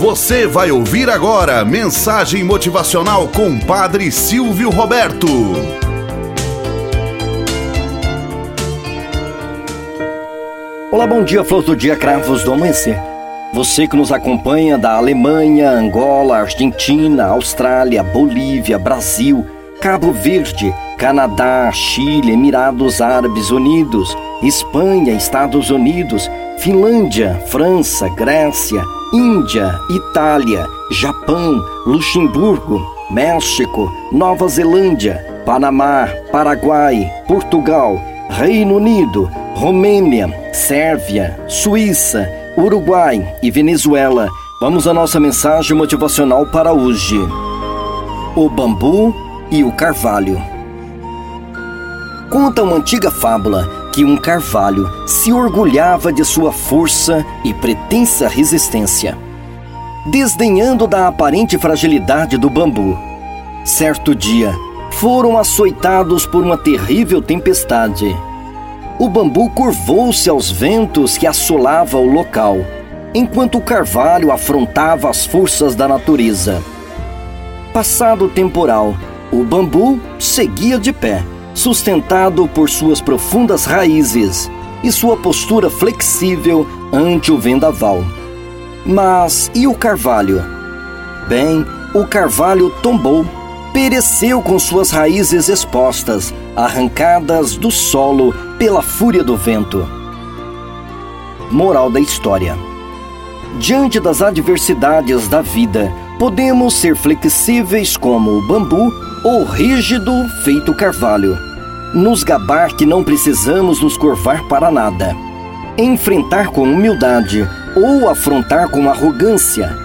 Você vai ouvir agora mensagem motivacional com Padre Silvio Roberto. Olá, bom dia, flor do dia, cravos do amanhecer. Você que nos acompanha da Alemanha, Angola, Argentina, Austrália, Bolívia, Brasil, Cabo Verde, Canadá, Chile, Emirados Árabes Unidos, Espanha, Estados Unidos, Finlândia, França, Grécia, Índia, Itália, Japão, Luxemburgo, México, Nova Zelândia, Panamá, Paraguai, Portugal, Reino Unido, Romênia, Sérvia, Suíça, Uruguai e Venezuela. Vamos à nossa mensagem motivacional para hoje. O bambu e o carvalho. Conta uma antiga fábula que um carvalho se orgulhava de sua força e pretensa resistência, desdenhando da aparente fragilidade do bambu. Certo dia, foram açoitados por uma terrível tempestade. O bambu curvou-se aos ventos que assolava o local, enquanto o carvalho afrontava as forças da natureza. Passado o temporal, o bambu seguia de pé sustentado por suas profundas raízes e sua postura flexível ante o vendaval. Mas e o carvalho? Bem, o carvalho tombou, pereceu com suas raízes expostas, arrancadas do solo pela fúria do vento. Moral da história: Diante das adversidades da vida, podemos ser flexíveis como o bambu ou rígido feito carvalho. Nos gabar que não precisamos nos curvar para nada. Enfrentar com humildade ou afrontar com arrogância.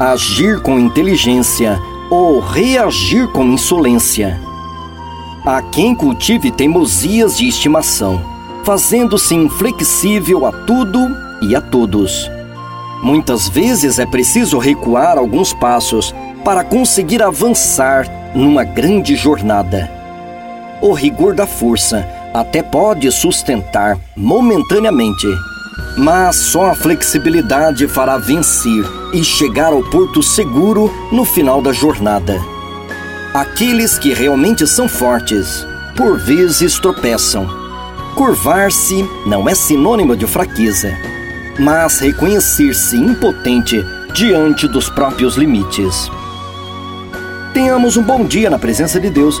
Agir com inteligência ou reagir com insolência. Há quem cultive teimosias de estimação, fazendo-se inflexível a tudo e a todos. Muitas vezes é preciso recuar alguns passos para conseguir avançar numa grande jornada. O rigor da força até pode sustentar momentaneamente, mas só a flexibilidade fará vencer e chegar ao porto seguro no final da jornada. Aqueles que realmente são fortes, por vezes tropeçam. Curvar-se não é sinônimo de fraqueza, mas reconhecer-se impotente diante dos próprios limites. Tenhamos um bom dia na presença de Deus